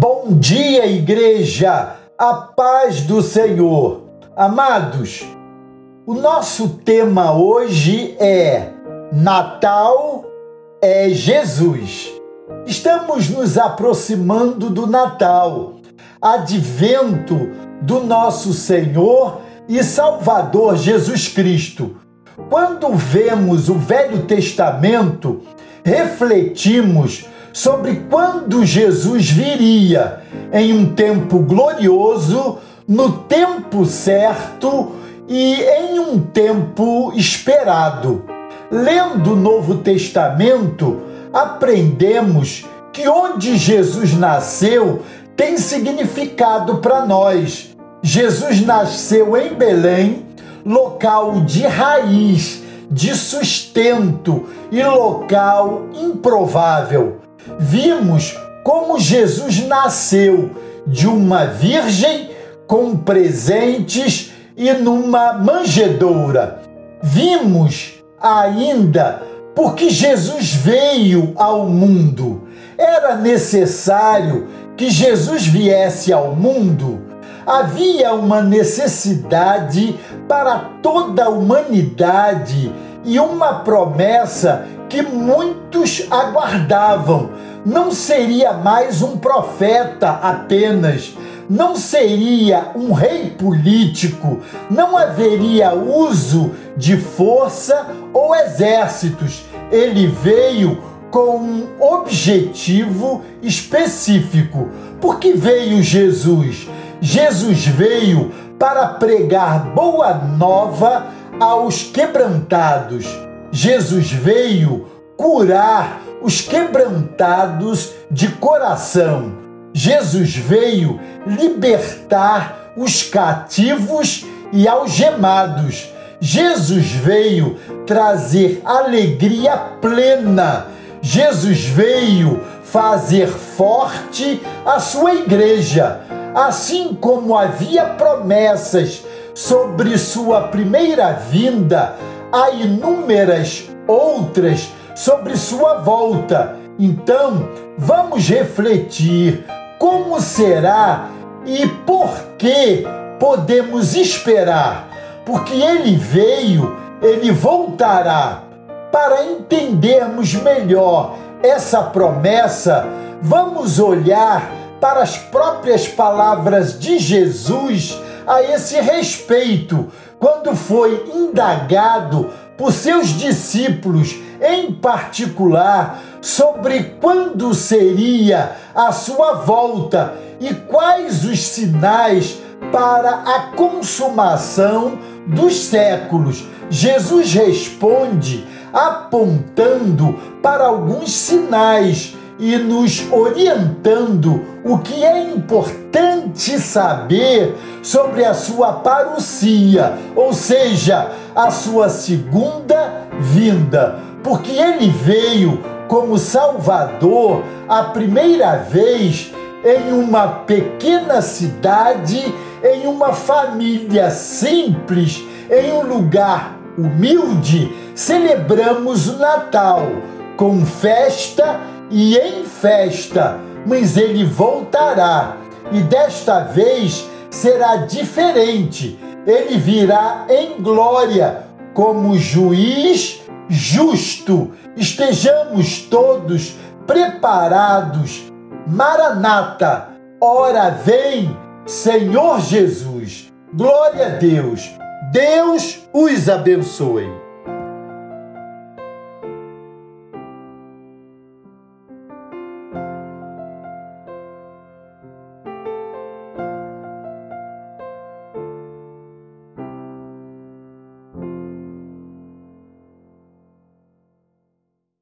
Bom dia, igreja, a paz do Senhor. Amados, o nosso tema hoje é Natal é Jesus. Estamos nos aproximando do Natal, advento do nosso Senhor e Salvador Jesus Cristo. Quando vemos o Velho Testamento, refletimos sobre quando Jesus viria em um tempo glorioso, no tempo certo e em um tempo esperado. Lendo o Novo Testamento, aprendemos que onde Jesus nasceu tem significado para nós. Jesus nasceu em Belém, local de raiz, de sustento e local improvável vimos como Jesus nasceu de uma virgem com presentes e numa manjedoura. Vimos ainda porque Jesus veio ao mundo. Era necessário que Jesus viesse ao mundo. Havia uma necessidade para toda a humanidade e uma promessa que muitos aguardavam. Não seria mais um profeta apenas, não seria um rei político, não haveria uso de força ou exércitos. Ele veio com um objetivo específico. Por que veio Jesus? Jesus veio para pregar boa nova aos quebrantados Jesus veio curar os quebrantados de coração. Jesus veio libertar os cativos e algemados. Jesus veio trazer alegria plena. Jesus veio fazer forte a sua igreja. Assim como havia promessas sobre sua primeira vinda, há inúmeras outras sobre sua volta. Então, vamos refletir como será e por que podemos esperar. Porque ele veio, ele voltará. Para entendermos melhor essa promessa, vamos olhar para as próprias palavras de Jesus a esse respeito, quando foi indagado por seus discípulos, em particular, sobre quando seria a sua volta e quais os sinais para a consumação dos séculos. Jesus responde apontando para alguns sinais e nos orientando o que é importante saber sobre a sua parucia, ou seja, a sua segunda vinda, porque ele veio como Salvador a primeira vez em uma pequena cidade, em uma família simples, em um lugar humilde, celebramos o Natal com festa e em festa, mas ele voltará e desta vez será diferente. Ele virá em glória como juiz justo. Estejamos todos preparados. Maranata, ora vem, Senhor Jesus. Glória a Deus. Deus os abençoe.